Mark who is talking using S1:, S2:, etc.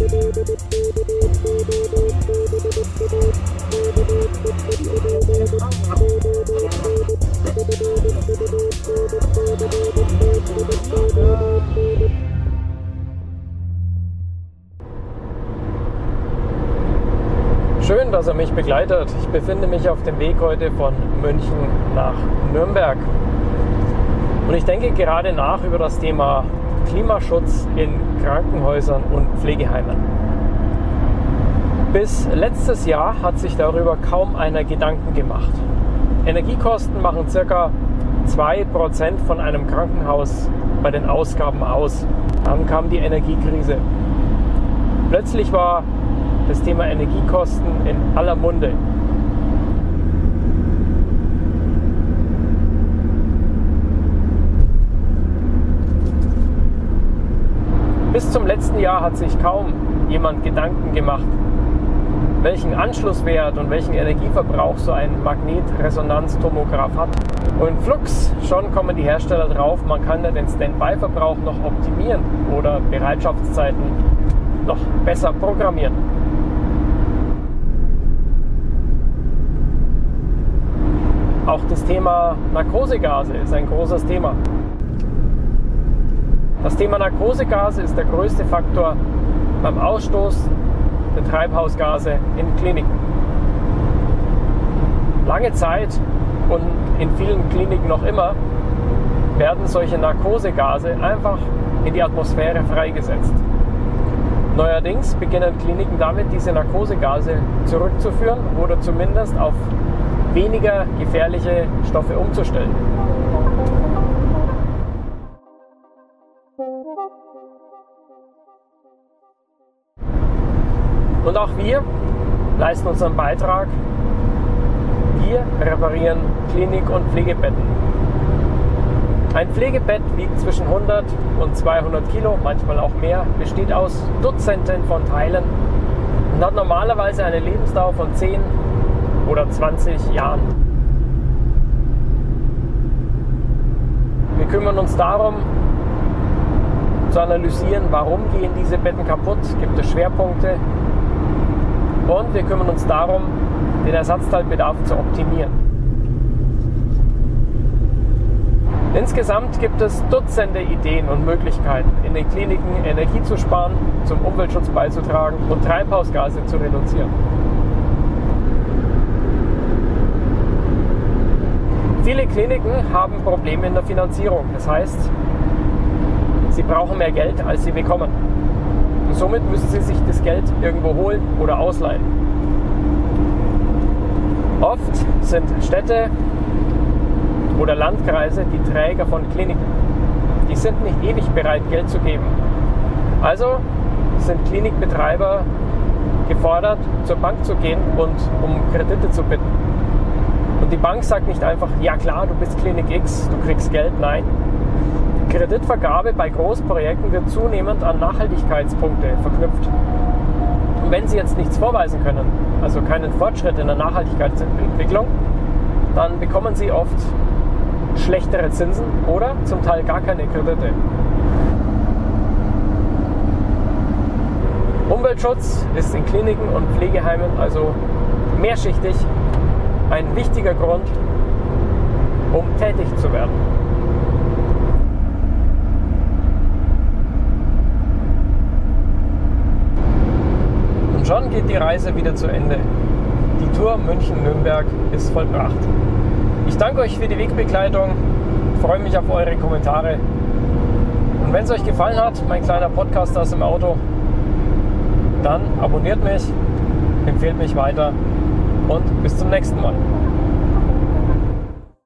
S1: Schön, dass er mich begleitet. Ich befinde mich auf dem Weg heute von München nach Nürnberg. Und ich denke gerade nach über das Thema Klimaschutz in Krankenhäusern und Pflegeheimen. Bis letztes Jahr hat sich darüber kaum einer Gedanken gemacht. Energiekosten machen ca. 2% von einem Krankenhaus bei den Ausgaben aus. Dann kam die Energiekrise. Plötzlich war das Thema Energiekosten in aller Munde. Bis zum letzten Jahr hat sich kaum jemand Gedanken gemacht, welchen Anschlusswert und welchen Energieverbrauch so ein Magnetresonanztomograph hat. Und flux, schon kommen die Hersteller drauf, man kann ja den Standby-Verbrauch noch optimieren oder Bereitschaftszeiten noch besser programmieren. Auch das Thema Narkosegase ist ein großes Thema. Das Thema Narkosegase ist der größte Faktor beim Ausstoß der Treibhausgase in Kliniken. Lange Zeit und in vielen Kliniken noch immer werden solche Narkosegase einfach in die Atmosphäre freigesetzt. Neuerdings beginnen Kliniken damit, diese Narkosegase zurückzuführen oder zumindest auf weniger gefährliche Stoffe umzustellen. Auch wir leisten unseren Beitrag. Wir reparieren Klinik- und Pflegebetten. Ein Pflegebett wiegt zwischen 100 und 200 Kilo, manchmal auch mehr, besteht aus Dutzenden von Teilen und hat normalerweise eine Lebensdauer von 10 oder 20 Jahren. Wir kümmern uns darum, zu analysieren, warum gehen diese Betten kaputt, gibt es Schwerpunkte, und wir kümmern uns darum, den Ersatzteilbedarf zu optimieren. Insgesamt gibt es Dutzende Ideen und Möglichkeiten, in den Kliniken Energie zu sparen, zum Umweltschutz beizutragen und Treibhausgase zu reduzieren. Viele Kliniken haben Probleme in der Finanzierung. Das heißt, sie brauchen mehr Geld, als sie bekommen. Somit müssen sie sich das Geld irgendwo holen oder ausleihen. Oft sind Städte oder Landkreise die Träger von Kliniken. Die sind nicht ewig bereit, Geld zu geben. Also sind Klinikbetreiber gefordert, zur Bank zu gehen und um Kredite zu bitten. Und die Bank sagt nicht einfach, ja klar, du bist Klinik X, du kriegst Geld. Nein, Kreditvergabe bei Großprojekten wird zunehmend an Nachhaltigkeitspunkte verknüpft. Und wenn Sie jetzt nichts vorweisen können, also keinen Fortschritt in der Nachhaltigkeitsentwicklung, dann bekommen Sie oft schlechtere Zinsen oder zum Teil gar keine Kredite. Umweltschutz ist in Kliniken und Pflegeheimen also mehrschichtig ein wichtiger Grund, um tätig zu werden. schon geht die Reise wieder zu Ende. Die Tour München-Nürnberg ist vollbracht. Ich danke euch für die Wegbegleitung, freue mich auf eure Kommentare. Und wenn es euch gefallen hat, mein kleiner Podcast aus dem Auto, dann abonniert mich, empfehlt mich weiter und bis zum nächsten Mal.